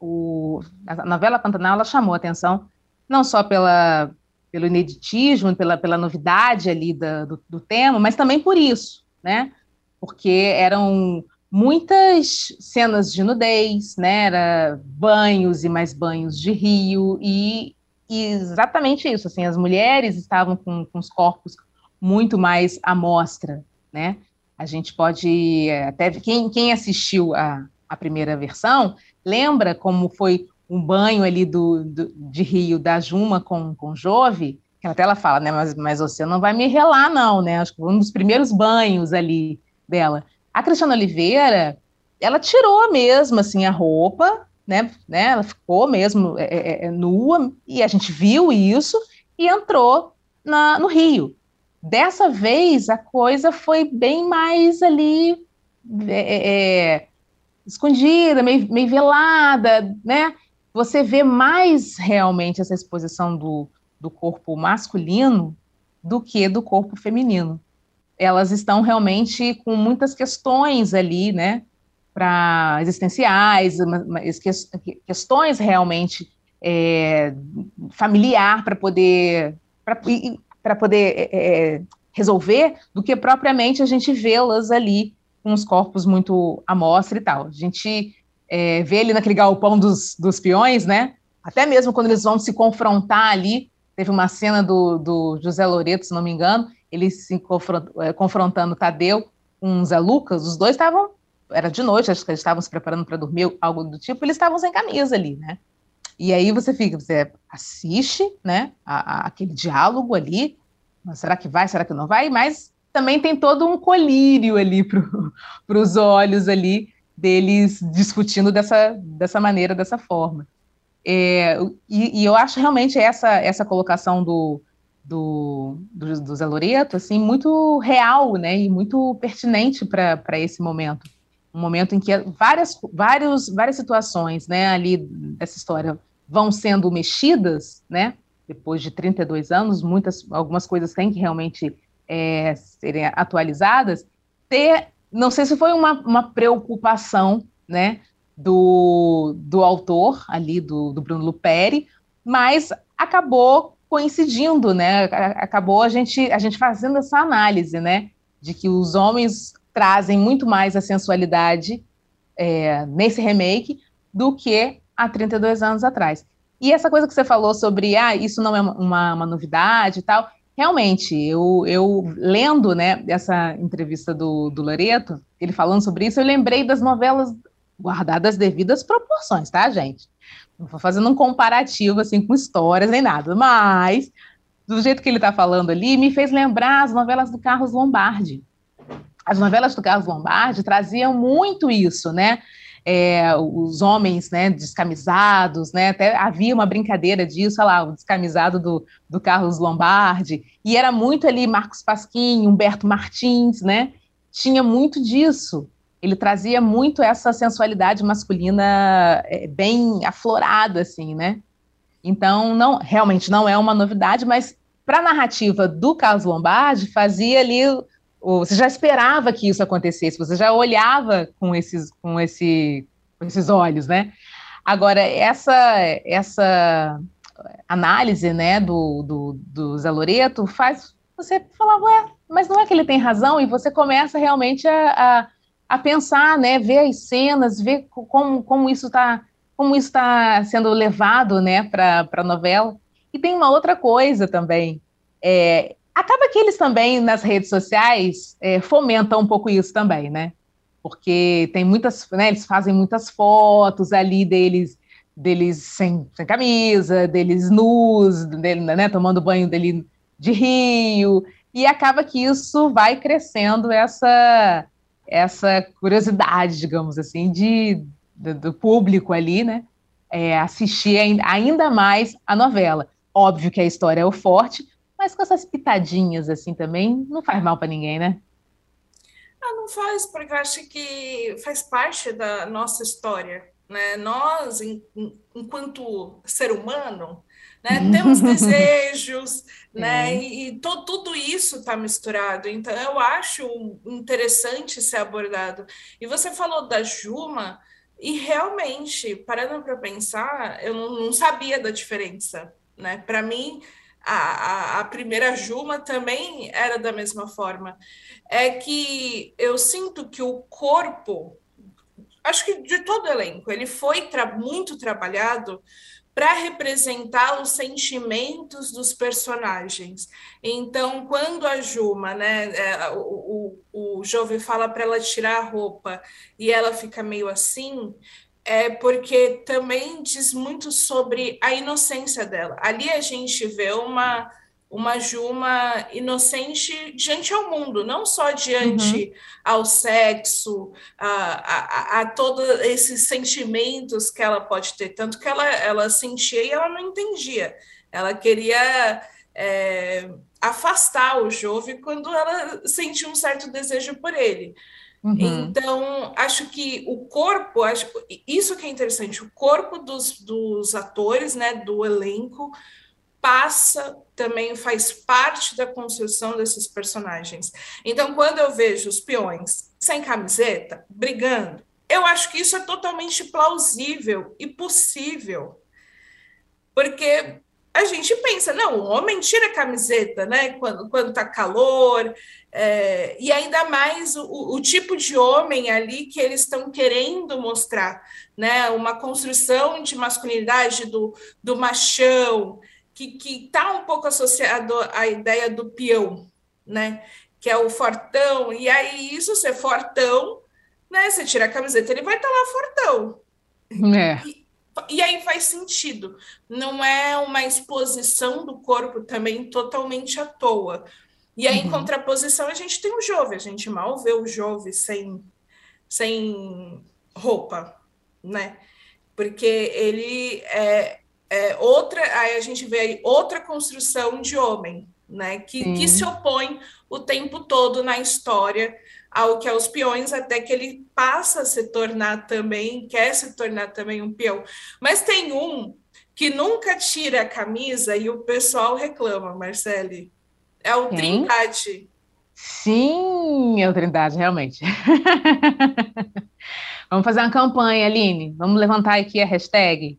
o, a novela Pantanal ela chamou atenção não só pela, pelo ineditismo, pela, pela novidade ali da, do, do tema, mas também por isso, né? Porque eram muitas cenas de nudez, né? Era banhos e mais banhos de rio e, e exatamente isso, assim, as mulheres estavam com, com os corpos muito mais à mostra, né? A gente pode até quem, quem assistiu a, a primeira versão lembra como foi um banho ali do, do, de rio da Juma com, com Jove, que até ela fala, né, mas, mas você não vai me relar, não, né, acho que um dos primeiros banhos ali dela. A Cristiana Oliveira, ela tirou mesmo, assim, a roupa, né, né ela ficou mesmo é, é, é nua, e a gente viu isso, e entrou na, no rio. Dessa vez, a coisa foi bem mais ali, é, é, é escondida, meio, meio velada, né, você vê mais realmente essa exposição do, do corpo masculino do que do corpo feminino. Elas estão realmente com muitas questões ali, né, para existenciais, questões realmente é, familiar para poder para poder é, é, resolver do que propriamente a gente vê-las ali com os corpos muito à mostra e tal. A gente é, vê ali naquele galpão dos, dos peões, né? Até mesmo quando eles vão se confrontar ali, teve uma cena do, do José Loreto, se não me engano, eles se é, confrontando Tadeu com Zé Lucas, os dois estavam, era de noite, acho que eles estavam se preparando para dormir, algo do tipo, eles estavam sem camisa ali, né? E aí você fica, você assiste, né, a, a, aquele diálogo ali, mas será que vai, será que não vai? Mas também tem todo um colírio ali para os olhos ali deles discutindo dessa, dessa maneira, dessa forma. É, e, e, eu acho realmente essa, essa colocação do, do, do, do Zé Loreto, assim, muito real, né, e muito pertinente para esse momento. Um momento em que várias, vários, várias situações, né, ali dessa história vão sendo mexidas, né, depois de 32 anos, muitas, algumas coisas têm que realmente é, serem atualizadas, ter, não sei se foi uma, uma preocupação, né, do, do autor ali, do, do Bruno Luperi, mas acabou coincidindo, né, acabou a gente, a gente fazendo essa análise, né, de que os homens trazem muito mais a sensualidade é, nesse remake do que há 32 anos atrás. E essa coisa que você falou sobre, ah, isso não é uma, uma novidade e tal, realmente, eu, eu lendo, né, essa entrevista do, do Loreto, ele falando sobre isso, eu lembrei das novelas guardadas devidas proporções, tá, gente? Não vou fazendo um comparativo, assim, com histórias nem nada, mas, do jeito que ele está falando ali, me fez lembrar as novelas do Carlos Lombardi. As novelas do Carlos Lombardi traziam muito isso, né? É, os homens né, descamisados, né, até havia uma brincadeira disso, olha lá, o descamisado do, do Carlos Lombardi, e era muito ali Marcos Pasquim, Humberto Martins, né, tinha muito disso, ele trazia muito essa sensualidade masculina é, bem aflorada, assim, né, então, não, realmente não é uma novidade, mas para a narrativa do Carlos Lombardi, fazia ali você já esperava que isso acontecesse, você já olhava com esses, com esse, com esses olhos, né? Agora, essa, essa análise né, do, do, do Zé Loreto faz você falar, ué, mas não é que ele tem razão, e você começa realmente a, a, a pensar, né, ver as cenas, ver como, como isso está como isso está sendo levado né, para a novela. E tem uma outra coisa também. É, Acaba que eles também, nas redes sociais, é, fomentam um pouco isso também, né? Porque tem muitas, né, eles fazem muitas fotos ali deles, deles sem, sem camisa, deles nus, dele, né, tomando banho dele de rio, e acaba que isso vai crescendo essa, essa curiosidade, digamos assim, de, do, do público ali, né? É, assistir ainda mais a novela. Óbvio que a história é o forte, mas com essas pitadinhas assim também, não faz mal para ninguém, né? Ah, não faz, porque eu acho que faz parte da nossa história. Né? Nós, em, enquanto ser humano, né, temos desejos, né, é. e, e to, tudo isso está misturado. Então, eu acho interessante ser abordado. E você falou da Juma, e realmente, parando para pensar, eu não, não sabia da diferença. Né? Para mim, a, a, primeira Juma também era da mesma forma. É que eu sinto que o corpo, acho que de todo o elenco, ele foi tra muito trabalhado para representar os sentimentos dos personagens. Então, quando a Juma, né, é, o, o, o jovem fala para ela tirar a roupa e ela fica meio assim, é porque também diz muito sobre a inocência dela. Ali a gente vê uma uma Juma inocente diante ao mundo, não só diante uhum. ao sexo, a, a, a, todos esses sentimentos que ela pode ter, tanto que ela, ela sentia e ela não entendia. Ela queria é, afastar o Jove quando ela sentia um certo desejo por ele. Uhum. Então, acho que o corpo, acho, isso que é interessante, o corpo dos, dos atores, né, do elenco, passa também faz parte da construção desses personagens. Então, quando eu vejo os peões sem camiseta, brigando, eu acho que isso é totalmente plausível e possível. Porque a gente pensa, não, o homem tira a camiseta, né? Quando, quando tá calor, é, e ainda mais o, o, tipo de homem ali que eles estão querendo mostrar, né? Uma construção de masculinidade do, do machão, que está um pouco associado à ideia do peão, né? Que é o fortão, e aí isso ser fortão, né? Você tira a camiseta, ele vai estar tá lá fortão. É. E, e aí faz sentido. Não é uma exposição do corpo também totalmente à toa. E aí, uhum. em contraposição, a gente tem o Jove. A gente mal vê o Jove sem, sem roupa, né? Porque ele é, é outra. Aí a gente vê aí outra construção de homem, né? Que, que se opõe o tempo todo na história ao que é os peões, até que ele passa a se tornar também, quer se tornar também um peão. Mas tem um que nunca tira a camisa e o pessoal reclama, Marcele. É o Quem? Trindade. Sim, é o Trindade, realmente. Vamos fazer uma campanha, Aline. Vamos levantar aqui a hashtag.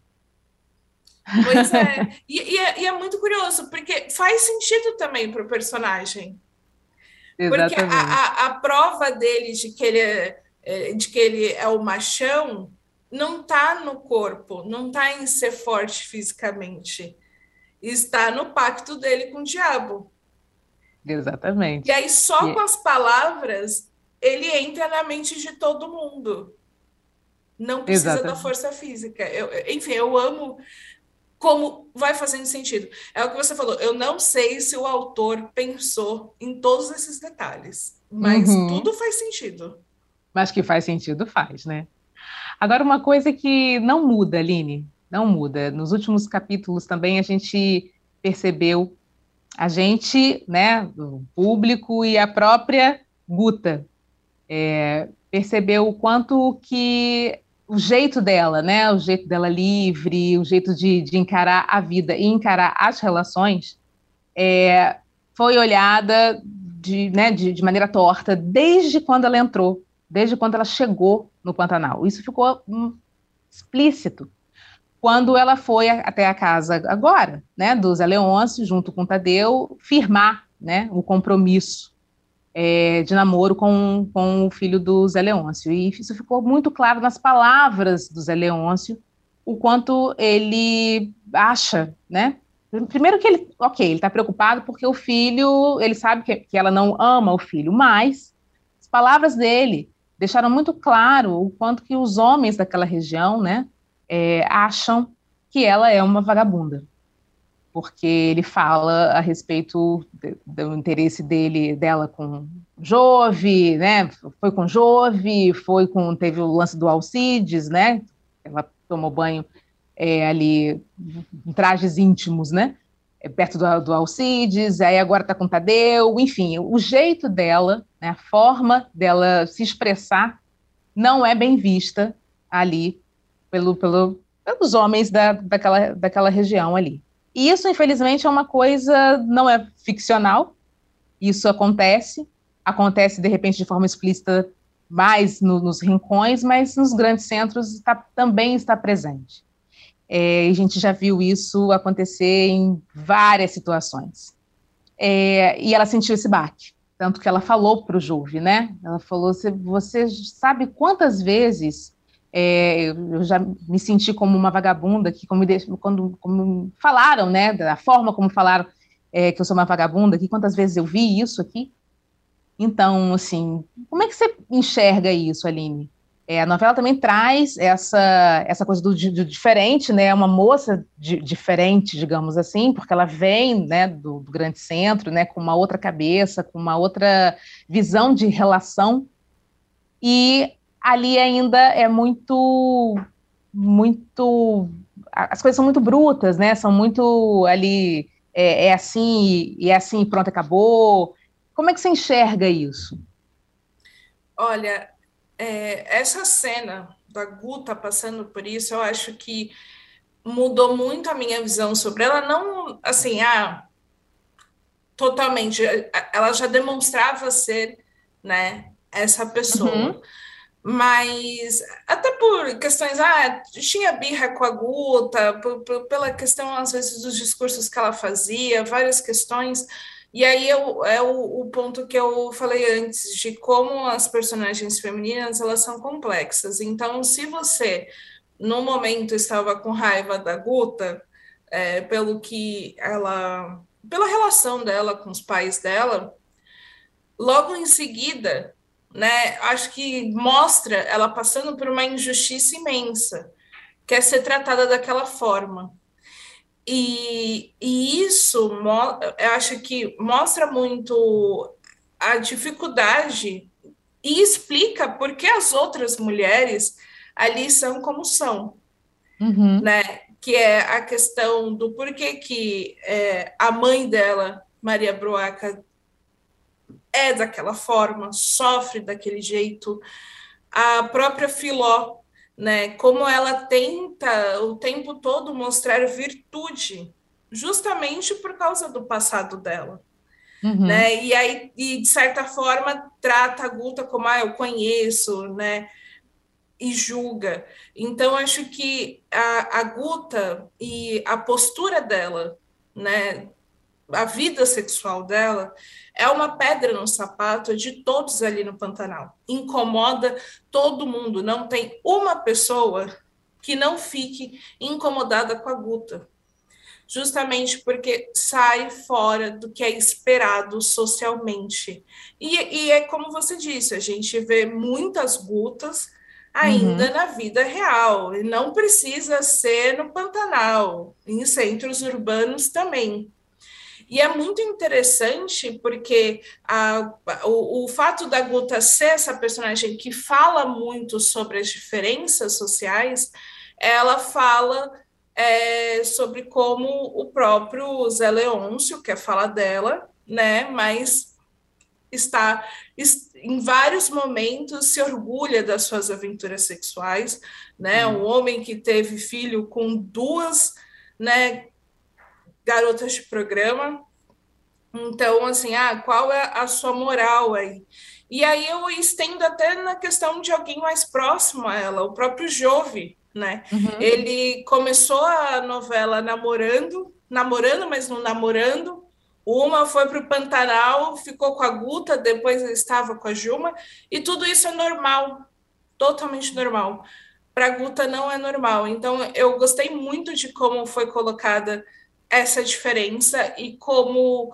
Pois é. E, e, é, e é muito curioso, porque faz sentido também para o personagem. Exatamente. Porque a, a, a, prova dele de que ele é, é, de que ele é o machão não está no corpo, não está em ser forte fisicamente. Está no pacto dele com o diabo. Exatamente. E aí, só e... com as palavras, ele entra na mente de todo mundo. Não precisa Exatamente. da força física. Eu, enfim, eu amo como vai fazendo sentido. É o que você falou. Eu não sei se o autor pensou em todos esses detalhes, mas uhum. tudo faz sentido. Mas que faz sentido, faz, né? Agora, uma coisa que não muda, Aline, não muda. Nos últimos capítulos também a gente percebeu, a gente, né, o público e a própria Guta, é, percebeu o quanto que o jeito dela, né? O jeito dela livre, o jeito de, de encarar a vida e encarar as relações, é, foi olhada de, né, de, de, maneira torta desde quando ela entrou, desde quando ela chegou no Pantanal. Isso ficou hum, explícito quando ela foi até a casa agora, né, do Zé Leôncio, junto com o Tadeu, firmar né, o compromisso é, de namoro com, com o filho do Zé Leôncio. E isso ficou muito claro nas palavras do Zé Leôncio, o quanto ele acha, né? Primeiro que ele, ok, ele está preocupado porque o filho, ele sabe que, que ela não ama o filho, mas as palavras dele deixaram muito claro o quanto que os homens daquela região, né, é, acham que ela é uma vagabunda porque ele fala a respeito do interesse dele dela com Jove, né? Foi com Jove, foi com teve o lance do Alcides, né? Ela tomou banho é, ali em trajes íntimos, né? É, perto do, do Alcides, aí agora está com Tadeu, enfim, o jeito dela, né, a forma dela se expressar não é bem vista ali pelo, pelo, pelos homens da, daquela, daquela região ali. E isso, infelizmente, é uma coisa, não é ficcional, isso acontece, acontece de repente de forma explícita mais no, nos rincões, mas nos grandes centros está, também está presente. É, a gente já viu isso acontecer em várias situações. É, e ela sentiu esse baque, tanto que ela falou para o Juve, né? Ela falou: você, você sabe quantas vezes é, eu já me senti como uma vagabunda, que como, quando como falaram, né, da forma como falaram é, que eu sou uma vagabunda, que quantas vezes eu vi isso aqui. Então, assim, como é que você enxerga isso, Aline? É, a novela também traz essa, essa coisa do, do diferente, né? Uma moça de, diferente, digamos assim, porque ela vem né, do, do, grande centro, né? Com uma outra cabeça, com uma outra visão de relação. E ali ainda é muito, muito, as coisas são muito brutas, né? São muito ali, é, é assim e é assim, pronto, acabou. Como é que você enxerga isso? Olha, é, essa cena da Guta passando por isso, eu acho que mudou muito a minha visão sobre ela, não assim, ah, totalmente, ela já demonstrava ser, né, essa pessoa. Uhum. Mas até por questões, ah, tinha birra com a Guta, por, por, pela questão, às vezes, dos discursos que ela fazia, várias questões. E aí eu, é o, o ponto que eu falei antes, de como as personagens femininas elas são complexas. Então, se você no momento estava com raiva da Guta, é, pelo que ela, pela relação dela com os pais dela, logo em seguida, né, acho que mostra ela passando por uma injustiça imensa, que é ser tratada daquela forma. E, e isso, eu acho que mostra muito a dificuldade e explica por que as outras mulheres ali são como são, uhum. né? Que é a questão do porquê que é, a mãe dela, Maria Broaca, é daquela forma, sofre daquele jeito. A própria Filó, né? Como ela tenta o tempo todo mostrar virtude, justamente por causa do passado dela. Uhum. Né? E aí, e de certa forma, trata a Guta como ah, eu conheço, né? e julga. Então, acho que a, a Guta e a postura dela, né, a vida sexual dela, é uma pedra no sapato de todos ali no Pantanal. Incomoda todo mundo. Não tem uma pessoa que não fique incomodada com a Guta. Justamente porque sai fora do que é esperado socialmente. E, e é como você disse, a gente vê muitas gutas ainda uhum. na vida real. E não precisa ser no Pantanal, em centros urbanos também. E é muito interessante porque a, o, o fato da Guta ser essa personagem que fala muito sobre as diferenças sociais, ela fala é, sobre como o próprio Zé Leôncio, que é fala dela, né, mas está em vários momentos se orgulha das suas aventuras sexuais, né? Um homem que teve filho com duas, né, garotas de programa. Então, assim, ah, qual é a sua moral aí? E aí eu estendo até na questão de alguém mais próximo a ela, o próprio Jove, né? Uhum. Ele começou a novela namorando, namorando, mas não namorando, uma foi para o Pantanal, ficou com a Guta, depois estava com a Juma, e tudo isso é normal, totalmente normal. Para a Guta não é normal. Então, eu gostei muito de como foi colocada essa diferença e como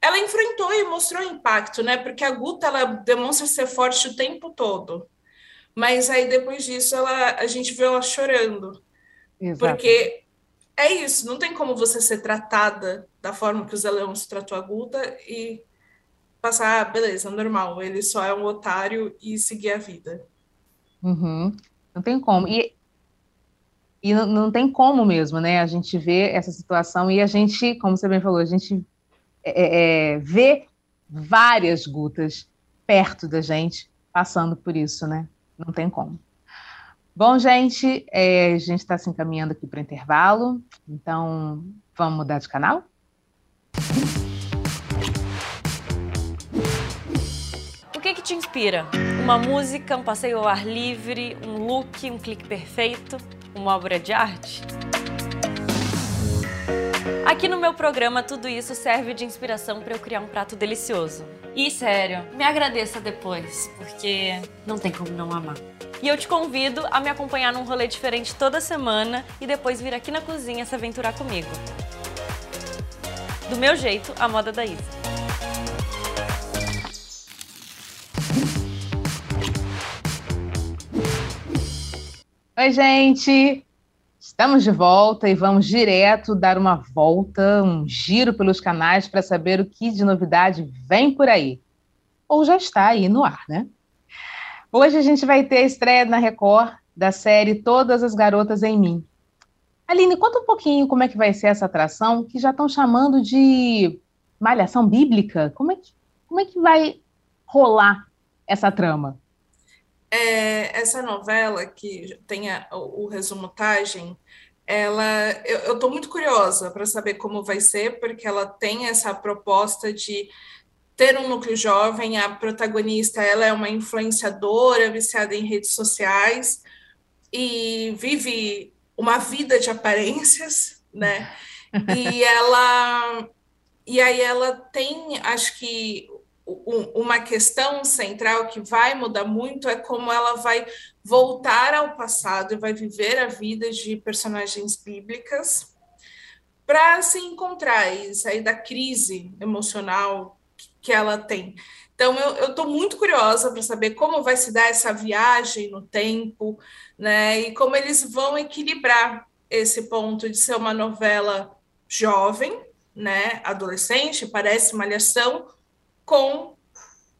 ela enfrentou e mostrou impacto, né? Porque a Guta ela demonstra ser forte o tempo todo. Mas aí depois disso ela, a gente vê ela chorando. Exato. Porque é isso, não tem como você ser tratada da forma que o Zé Leão se tratou a Guta e passar, ah, beleza, normal, ele só é um otário e seguir a vida. Uhum. Não tem como. E, e não, não, tem como mesmo, né? A gente vê essa situação e a gente, como você bem falou, a gente é, é, é vê várias gutas perto da gente passando por isso, né? Não tem como. Bom, gente, é, a gente está se encaminhando aqui para o intervalo, então vamos mudar de canal? O que, que te inspira? Uma música, um passeio ao ar livre, um look, um clique perfeito, uma obra de arte? Aqui no meu programa, tudo isso serve de inspiração para eu criar um prato delicioso. E sério, me agradeça depois, porque não tem como não amar. E eu te convido a me acompanhar num rolê diferente toda semana e depois vir aqui na cozinha se aventurar comigo. Do meu jeito, a moda da Isa. Oi, gente! Estamos de volta e vamos direto dar uma volta, um giro pelos canais para saber o que de novidade vem por aí. Ou já está aí no ar, né? Hoje a gente vai ter a estreia na Record da série Todas as Garotas em Mim. Aline, conta um pouquinho como é que vai ser essa atração, que já estão chamando de malhação bíblica. Como é que, como é que vai rolar essa trama? É, essa novela, que tem a, o, o resumutagem, ela eu estou muito curiosa para saber como vai ser, porque ela tem essa proposta de ter um núcleo jovem, a protagonista ela é uma influenciadora viciada em redes sociais e vive uma vida de aparências, né? E ela e aí ela tem, acho que uma questão central que vai mudar muito é como ela vai voltar ao passado e vai viver a vida de personagens bíblicas para se encontrar e sair da crise emocional que ela tem. Então, eu estou muito curiosa para saber como vai se dar essa viagem no tempo, né? E como eles vão equilibrar esse ponto de ser uma novela jovem, né? Adolescente, parece malhação, com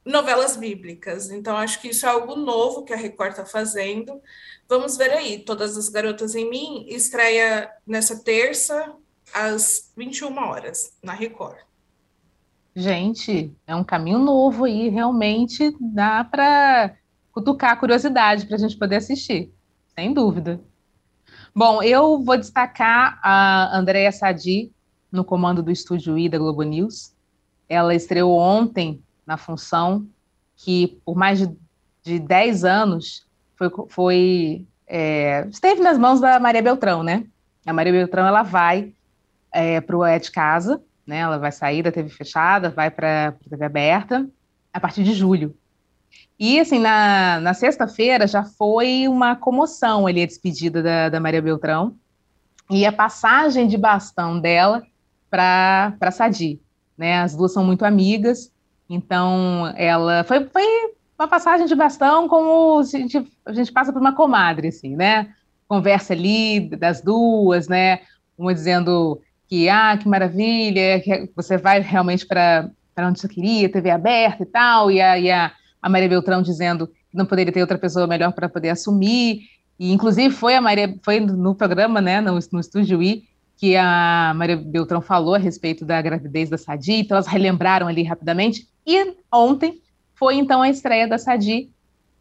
novelas bíblicas. Então, acho que isso é algo novo que a Record está fazendo. Vamos ver aí. Todas as Garotas em Mim estreia nessa terça, às 21 horas, na Record. Gente, é um caminho novo aí, realmente dá para cutucar a curiosidade para a gente poder assistir, sem dúvida. Bom, eu vou destacar a Andréa Sadi no comando do Estúdio I da Globo News. Ela estreou ontem na função que, por mais de, de 10 anos, foi, foi é, esteve nas mãos da Maria Beltrão, né? A Maria Beltrão ela vai é, para o É de Casa, né? Ela vai sair da TV fechada, vai para a TV aberta a partir de julho. E, assim, na, na sexta-feira já foi uma comoção ali a despedida da, da Maria Beltrão e a passagem de bastão dela para Sadi, né? As duas são muito amigas, então ela foi, foi uma passagem de bastão como a gente, a gente passa por uma comadre, assim, né? Conversa ali das duas, né? Uma dizendo que, ah, que maravilha, que você vai realmente para onde você queria, TV aberta e tal, e a, e a, a Maria Beltrão dizendo que não poderia ter outra pessoa melhor para poder assumir, e inclusive foi a Maria, foi no programa, né, no, no Estúdio I, que a Maria Beltrão falou a respeito da gravidez da Sadi, então elas relembraram ali rapidamente, e ontem foi então a estreia da Sadi,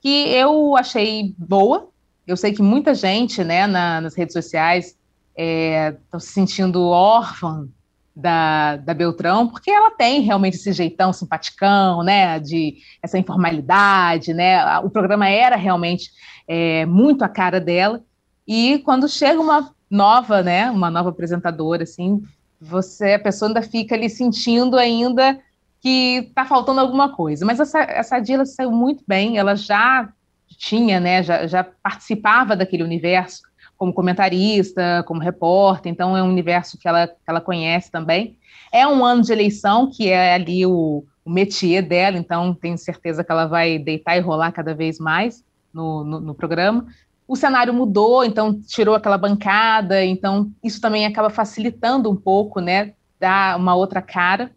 que eu achei boa, eu sei que muita gente, né, na, nas redes sociais estão é, se sentindo órfã da, da Beltrão, porque ela tem realmente esse jeitão simpaticão, né, de essa informalidade, né, o programa era realmente é, muito a cara dela, e quando chega uma nova, né, uma nova apresentadora, assim, você, a pessoa ainda fica ali sentindo ainda que está faltando alguma coisa, mas essa, essa Dila saiu muito bem, ela já tinha, né, já, já participava daquele universo, como comentarista, como repórter, então é um universo que ela, que ela conhece também. É um ano de eleição, que é ali o, o métier dela, então tenho certeza que ela vai deitar e rolar cada vez mais no, no, no programa. O cenário mudou, então tirou aquela bancada, então isso também acaba facilitando um pouco, né, dar uma outra cara.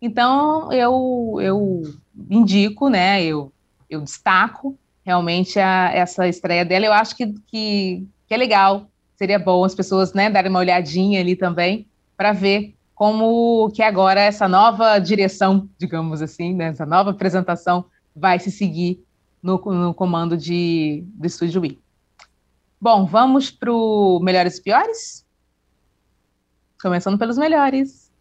Então eu, eu indico, né, eu, eu destaco realmente a, essa estreia dela. Eu acho que, que que é legal, seria bom as pessoas né, darem uma olhadinha ali também para ver como que agora essa nova direção, digamos assim, né, essa nova apresentação vai se seguir no, no comando de, do Estúdio I. Bom, vamos para o Melhores e Piores? Começando pelos melhores.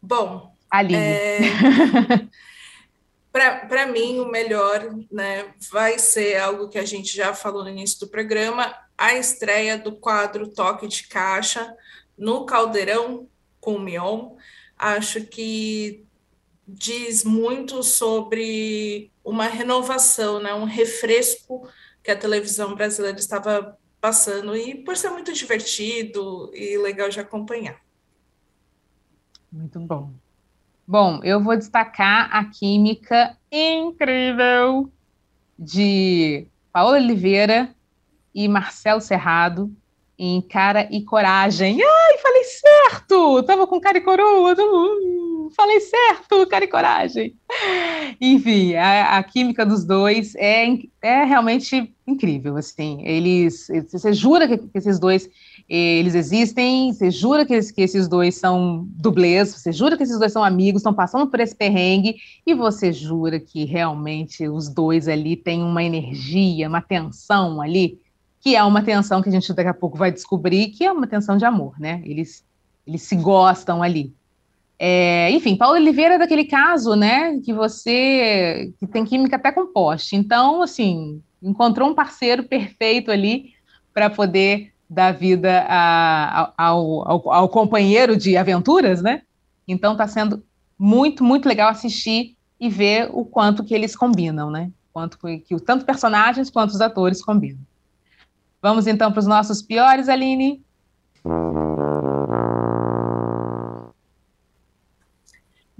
Bom, Aline. É... Para mim, o melhor né, vai ser algo que a gente já falou no início do programa: a estreia do quadro Toque de Caixa no Caldeirão com o Mion. Acho que diz muito sobre uma renovação, né, um refresco que a televisão brasileira estava passando e por ser muito divertido e legal de acompanhar. Muito bom. Bom, eu vou destacar a química incrível de Paola Oliveira e Marcelo Serrado, em Cara e Coragem. Ai, falei certo! Tava com cara e coroa. Uh, falei certo, cara e coragem. Enfim, a, a química dos dois é, é realmente incrível. Assim, eles, você jura que, que esses dois eles existem, você jura que, que esses dois são dublês, você jura que esses dois são amigos, estão passando por esse perrengue, e você jura que realmente os dois ali têm uma energia, uma tensão ali que é uma tensão que a gente daqui a pouco vai descobrir que é uma tensão de amor, né? Eles, eles se gostam ali. É, enfim, Paulo Oliveira é daquele caso, né, que você que tem química até com poste. Então, assim, encontrou um parceiro perfeito ali para poder dar vida a, ao, ao, ao, companheiro de aventuras, né? Então está sendo muito, muito legal assistir e ver o quanto que eles combinam, né? Quanto que, tanto personagens quanto os atores combinam. Vamos então para os nossos piores, Aline?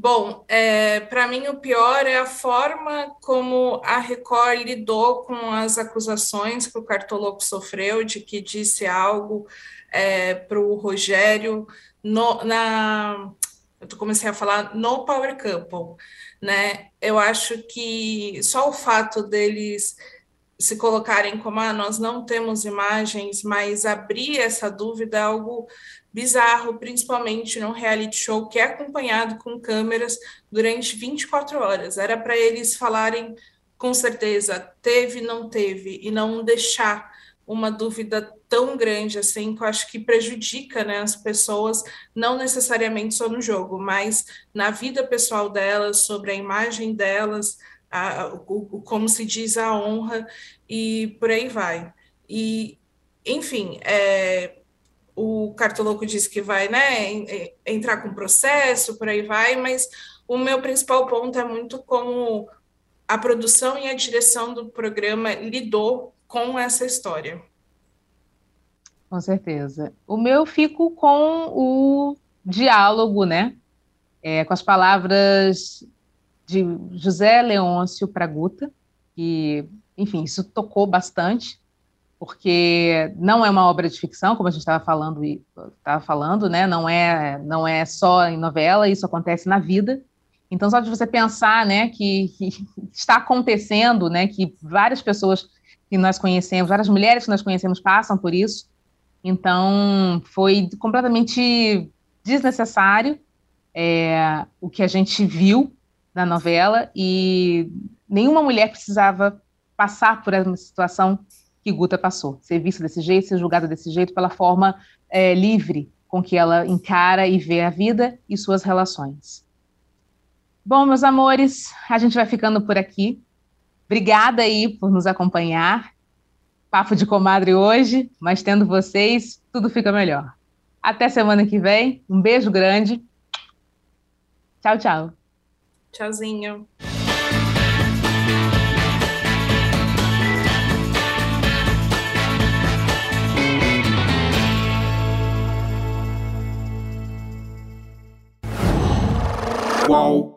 Bom, é, para mim o pior é a forma como a Record lidou com as acusações que o Cartoloco sofreu de que disse algo é, para o Rogério no, na eu comecei a falar no Power Couple, né? Eu acho que só o fato deles se colocarem como ah, nós não temos imagens, mas abrir essa dúvida é algo bizarro, principalmente num reality show que é acompanhado com câmeras durante 24 horas. Era para eles falarem com certeza teve, não teve, e não deixar uma dúvida tão grande assim, que eu acho que prejudica né, as pessoas, não necessariamente só no jogo, mas na vida pessoal delas, sobre a imagem delas, a, o, como se diz, a honra e por aí vai. E, enfim, é, o Cartoloco disse que vai né, entrar com processo, por aí vai, mas o meu principal ponto é muito como a produção e a direção do programa lidou com essa história. Com certeza. O meu fico com o diálogo, né? É, com as palavras de José Leôncio Praguta, que, enfim, isso tocou bastante, porque não é uma obra de ficção, como a gente estava falando, estava falando, né? Não é, não é só em novela, isso acontece na vida. Então, só de você pensar, né, que, que está acontecendo, né, que várias pessoas que nós conhecemos, várias mulheres que nós conhecemos passam por isso. Então, foi completamente desnecessário é, o que a gente viu na novela e nenhuma mulher precisava passar por uma situação que Guta passou, ser vista desse jeito, ser julgada desse jeito, pela forma é, livre com que ela encara e vê a vida e suas relações. Bom, meus amores, a gente vai ficando por aqui. Obrigada aí por nos acompanhar. Papo de comadre hoje, mas tendo vocês, tudo fica melhor. Até semana que vem. Um beijo grande. Tchau, tchau. Tchauzinho. Qual?